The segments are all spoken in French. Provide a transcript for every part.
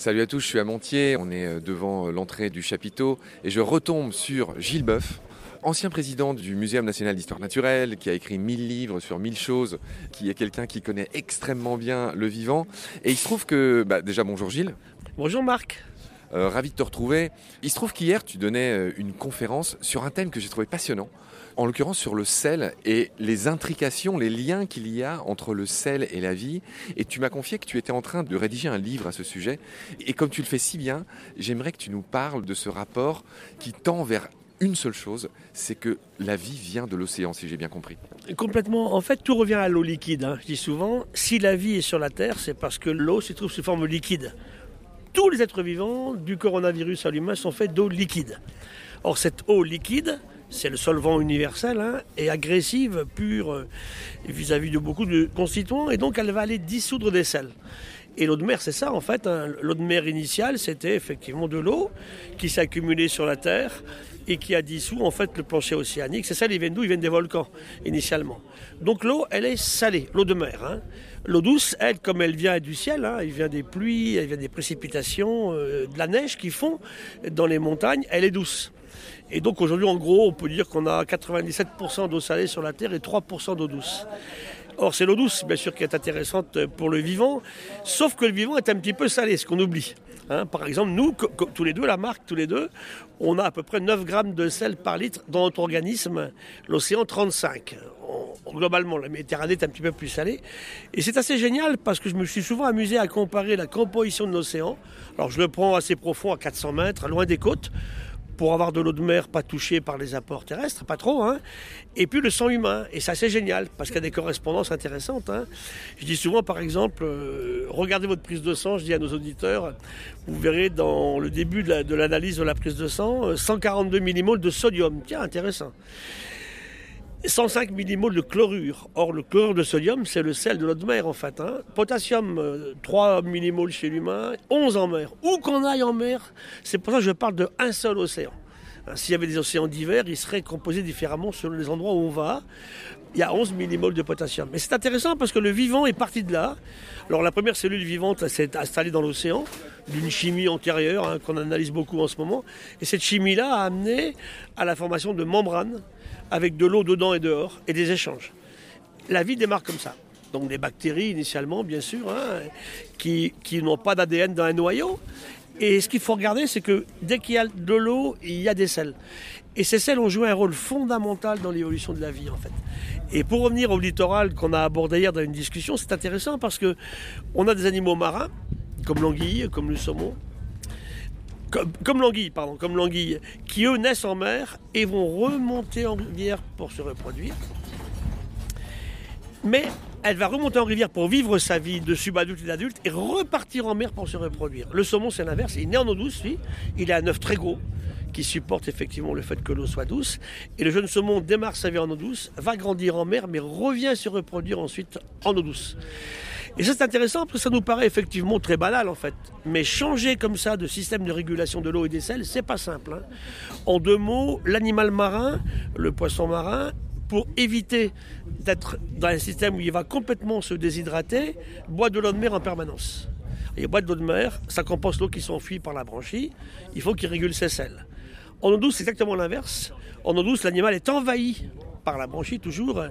Salut à tous, je suis à Montier, on est euh, devant euh, l'entrée du chapiteau et je retombe sur Gilles Boeuf, ancien président du Muséum national d'histoire naturelle, qui a écrit mille livres sur mille choses, qui est quelqu'un qui connaît extrêmement bien le vivant. Et il se trouve que, bah, déjà bonjour Gilles. Bonjour Marc. Euh, ravi de te retrouver. Il se trouve qu'hier, tu donnais euh, une conférence sur un thème que j'ai trouvé passionnant, en l'occurrence sur le sel et les intrications, les liens qu'il y a entre le sel et la vie. Et tu m'as confié que tu étais en train de rédiger un livre à ce sujet. Et comme tu le fais si bien, j'aimerais que tu nous parles de ce rapport qui tend vers une seule chose, c'est que la vie vient de l'océan, si j'ai bien compris. Complètement. En fait, tout revient à l'eau liquide. hein. Je dis souvent, si la vie est sur la Terre, c'est parce que l'eau se trouve sous forme liquide. Tous les êtres vivants, du coronavirus à l'humain, sont faits d'eau liquide. Or, cette eau liquide, c'est le solvant universel, hein, est agressive, pure, euh, vis-à-vis de beaucoup de constituants, et donc elle va aller dissoudre des sels. Et l'eau de mer, c'est ça en fait. hein. L'eau de mer initiale, c'était effectivement de l'eau qui s'est accumulée sur la Terre et qui a dissous en fait le plancher océanique. C'est ça, ils viennent d'où? Ils viennent des volcans initialement. Donc l'eau, elle est salée, l'eau de mer. hein. L'eau douce, elle, comme elle vient du ciel, hein, elle vient des pluies, elle vient des précipitations, euh, de la neige qui fond dans les montagnes, elle est douce. Et donc aujourd'hui, en gros, on peut dire qu'on a 97% d'eau salée sur la Terre et 3% d'eau douce. Or, c'est l'eau douce, bien sûr, qui est intéressante pour le vivant, sauf que le vivant est un petit peu salé, ce qu'on oublie. Hein, par exemple, nous, tous les deux, la marque, tous les deux, on a à peu près 9 grammes de sel par litre dans notre organisme, l'océan 35. On- globalement, la Méditerranée est un petit peu plus salée. Et c'est assez génial parce que je me suis souvent amusé à comparer la composition de l'océan. Alors, je le prends assez profond, à 400 mètres, loin des côtes pour avoir de l'eau de mer pas touchée par les apports terrestres, pas trop, hein. Et puis le sang humain, et ça c'est génial, parce qu'il y a des correspondances intéressantes. hein. Je dis souvent, par exemple, euh, regardez votre prise de sang, je dis à nos auditeurs, vous verrez dans le début de la- de l'analyse de, la prise de sang, euh, 142 millimoles de sodium. Tiens, intéressant. 105 millimoles de chlorure. Or, le chlorure de sodium, c'est le sel de de mer, en fait. hein. Potassium, euh, 3 millimoles chez l'humain, 11 en mer. Où qu'on aille en mer, c'est pour ça que je parle de un seul océan. Hein, S'il y avait des océans divers, ils seraient composés différemment selon les endroits où on va. Il y a 11 millimoles de potassium. Mais c'est intéressant parce que le vivant est parti de là. Alors la première cellule vivante s'est installée dans l'océan, d'une chimie antérieure hein, qu'on analyse beaucoup en ce moment. Et cette chimie-là a amené à la formation de membranes avec de l'eau dedans et dehors et des échanges. La vie démarre comme ça. Donc des bactéries initialement, bien sûr, hein, qui, qui n'ont pas d'ADN dans un noyau. Et ce qu'il faut regarder, c'est que dès qu'il y a de l'eau, il y a des sels. Et ces sels ont joué un rôle fondamental dans l'évolution de la vie, en fait. Et pour revenir au littoral qu'on a abordé hier dans une discussion, c'est intéressant parce que on a des animaux marins, comme l'anguille, comme le saumon, comme, l'anguille, pardon, comme l'anguille, qui eux naissent en mer et vont remonter en rivière pour se reproduire. Mais elle va remonter en rivière pour vivre sa vie de subadulte et d'adulte et repartir en mer pour se reproduire. Le saumon, c'est l'inverse. Il naît en eau douce, lui. Il a un œuf très gros qui supporte effectivement le fait que l'eau soit douce. Et le jeune saumon démarre sa vie en eau douce, va grandir en mer, mais revient se reproduire ensuite en eau douce. Et ça, c'est intéressant parce que ça nous paraît effectivement très banal en fait. Mais changer comme ça de système de régulation de l'eau et des sels, c'est pas simple. hein. En deux mots, l'animal marin, le poisson marin, pour éviter d'être dans un système où il va complètement se déshydrater, boit de l'eau de mer en permanence. Et boit de l'eau de mer, ça compense l'eau qui s'enfuit par la branchie, il faut qu'il régule ses sels. En eau douce, c'est exactement l'inverse. En eau douce, l'animal est envahi par la branchie, toujours,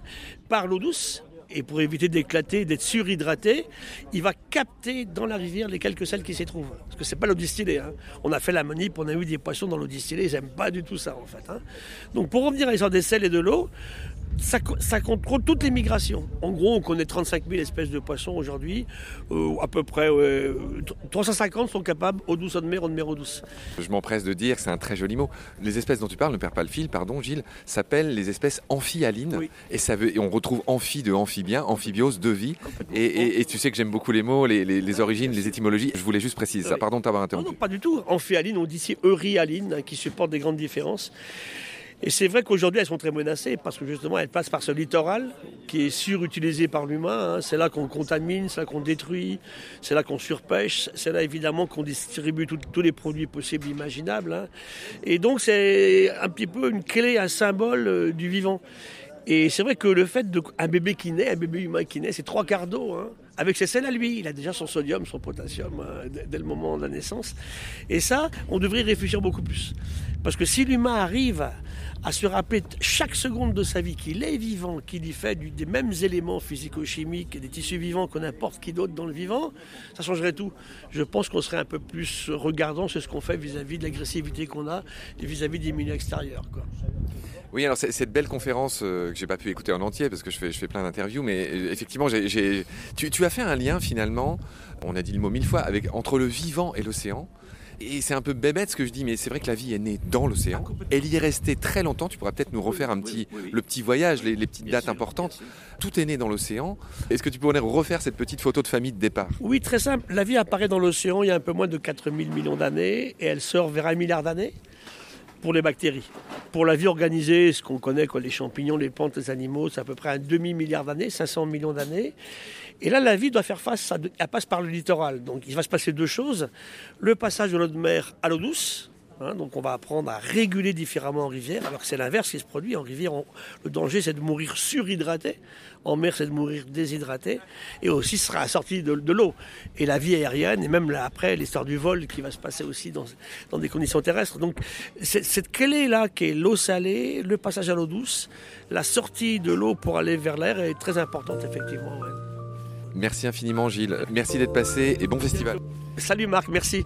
par l'eau douce. Et pour éviter d'éclater, d'être surhydraté, il va capter dans la rivière les quelques sels qui s'y trouvent. Parce que c'est pas l'eau distillée. hein. On a fait la manip, on a eu des poissons dans l'eau distillée, ils n'aiment pas du tout ça en fait. hein. Donc pour revenir à l'histoire des sels et de l'eau, ça, co- ça contrôle toutes les migrations. En gros, on connaît 35 000 espèces de poissons aujourd'hui. Euh, à peu près ouais, 350 sont capables, eau douce, de mer, de mer, eau douce. Je m'empresse de dire, c'est un très joli mot. Les espèces dont tu parles, ne perds pas le fil, pardon Gilles, s'appellent les espèces amphialines. Oui. Et, ça veut, et on retrouve amphi de amphibien, amphibiose de vie. Et, et- et tu sais que j'aime beaucoup les mots, les, les- les origines, les étymologies. Je voulais juste préciser ça. Pardon de t'avoir Non, interrompu. non, pas du tout. Amphialine, on dit ici euryhaline, hein, qui supporte des grandes différences. Et c'est vrai qu'aujourd'hui, elles sont très menacées parce que justement, elles passent par ce littoral qui est surutilisé par l'humain. hein. C'est là qu'on contamine, c'est là qu'on détruit, c'est là qu'on surpêche, c'est là évidemment qu'on distribue tous les produits possibles imaginables. hein. Et donc, c'est un petit peu une clé, un symbole euh, du vivant. Et c'est vrai que le fait d'un bébé qui naît, un bébé humain qui naît, c'est trois quarts d'eau. Hein, avec ses sels à lui. Il a déjà son sodium, son potassium hein, dès le moment de la naissance. Et ça, on devrait y réfléchir beaucoup plus. Parce que si l'humain arrive à se rappeler chaque seconde de sa vie qu'il est vivant, qu'il y fait des mêmes éléments physico-chimiques des tissus vivants que n'importe qui d'autre dans le vivant, ça changerait tout. Je pense qu'on serait un peu plus regardant sur ce qu'on fait vis-à-vis de l'agressivité qu'on a et vis-à-vis des milieux extérieurs. Oui, alors cette belle conférence euh, que j'ai pas pu écouter en entier parce que je fais, je fais plein d'interviews, mais euh, effectivement, tu, as fait un lien finalement, on a dit le mot mille fois, avec, entre le vivant et l'océan. Et c'est un peu bébête ce que je dis, mais c'est vrai que la vie est née dans l'océan. Elle y est restée très longtemps. Tu pourras peut-être nous refaire un petit, le petit voyage, les, petites dates importantes. Tout est né dans l'océan. Est-ce que tu pourrais refaire cette petite photo de famille de départ? Oui, très simple. La vie apparaît dans l'océan il y a un peu moins de 4000 millions d'années et elle sort vers un milliard d'années pour les bactéries. Pour la vie organisée, ce qu'on connaît, quoi, les champignons, les plantes, les animaux, c'est à peu près un demi-milliard d'années, 500 millions d'années. Et là, la vie doit faire face, elle passe par le littoral. Donc il va se passer deux choses. Le passage de l'eau de mer à l'eau douce, Hein, donc on va apprendre à réguler différemment en rivière, alors que c'est l'inverse qui se produit. En rivière, le danger c'est de mourir surhydraté. En mer, c'est de mourir déshydraté. Et aussi, ce sera assorti de, de l'eau. Et la vie aérienne, et même là, après, l'histoire du vol qui va se passer aussi dans, dans des conditions terrestres. Donc cette clé-là, qui est l'eau salée, le passage à l'eau douce, la sortie de l'eau pour aller vers l'air est très importante, effectivement. Merci infiniment, Gilles. Merci d'être passé et bon festival. Salut Marc, merci.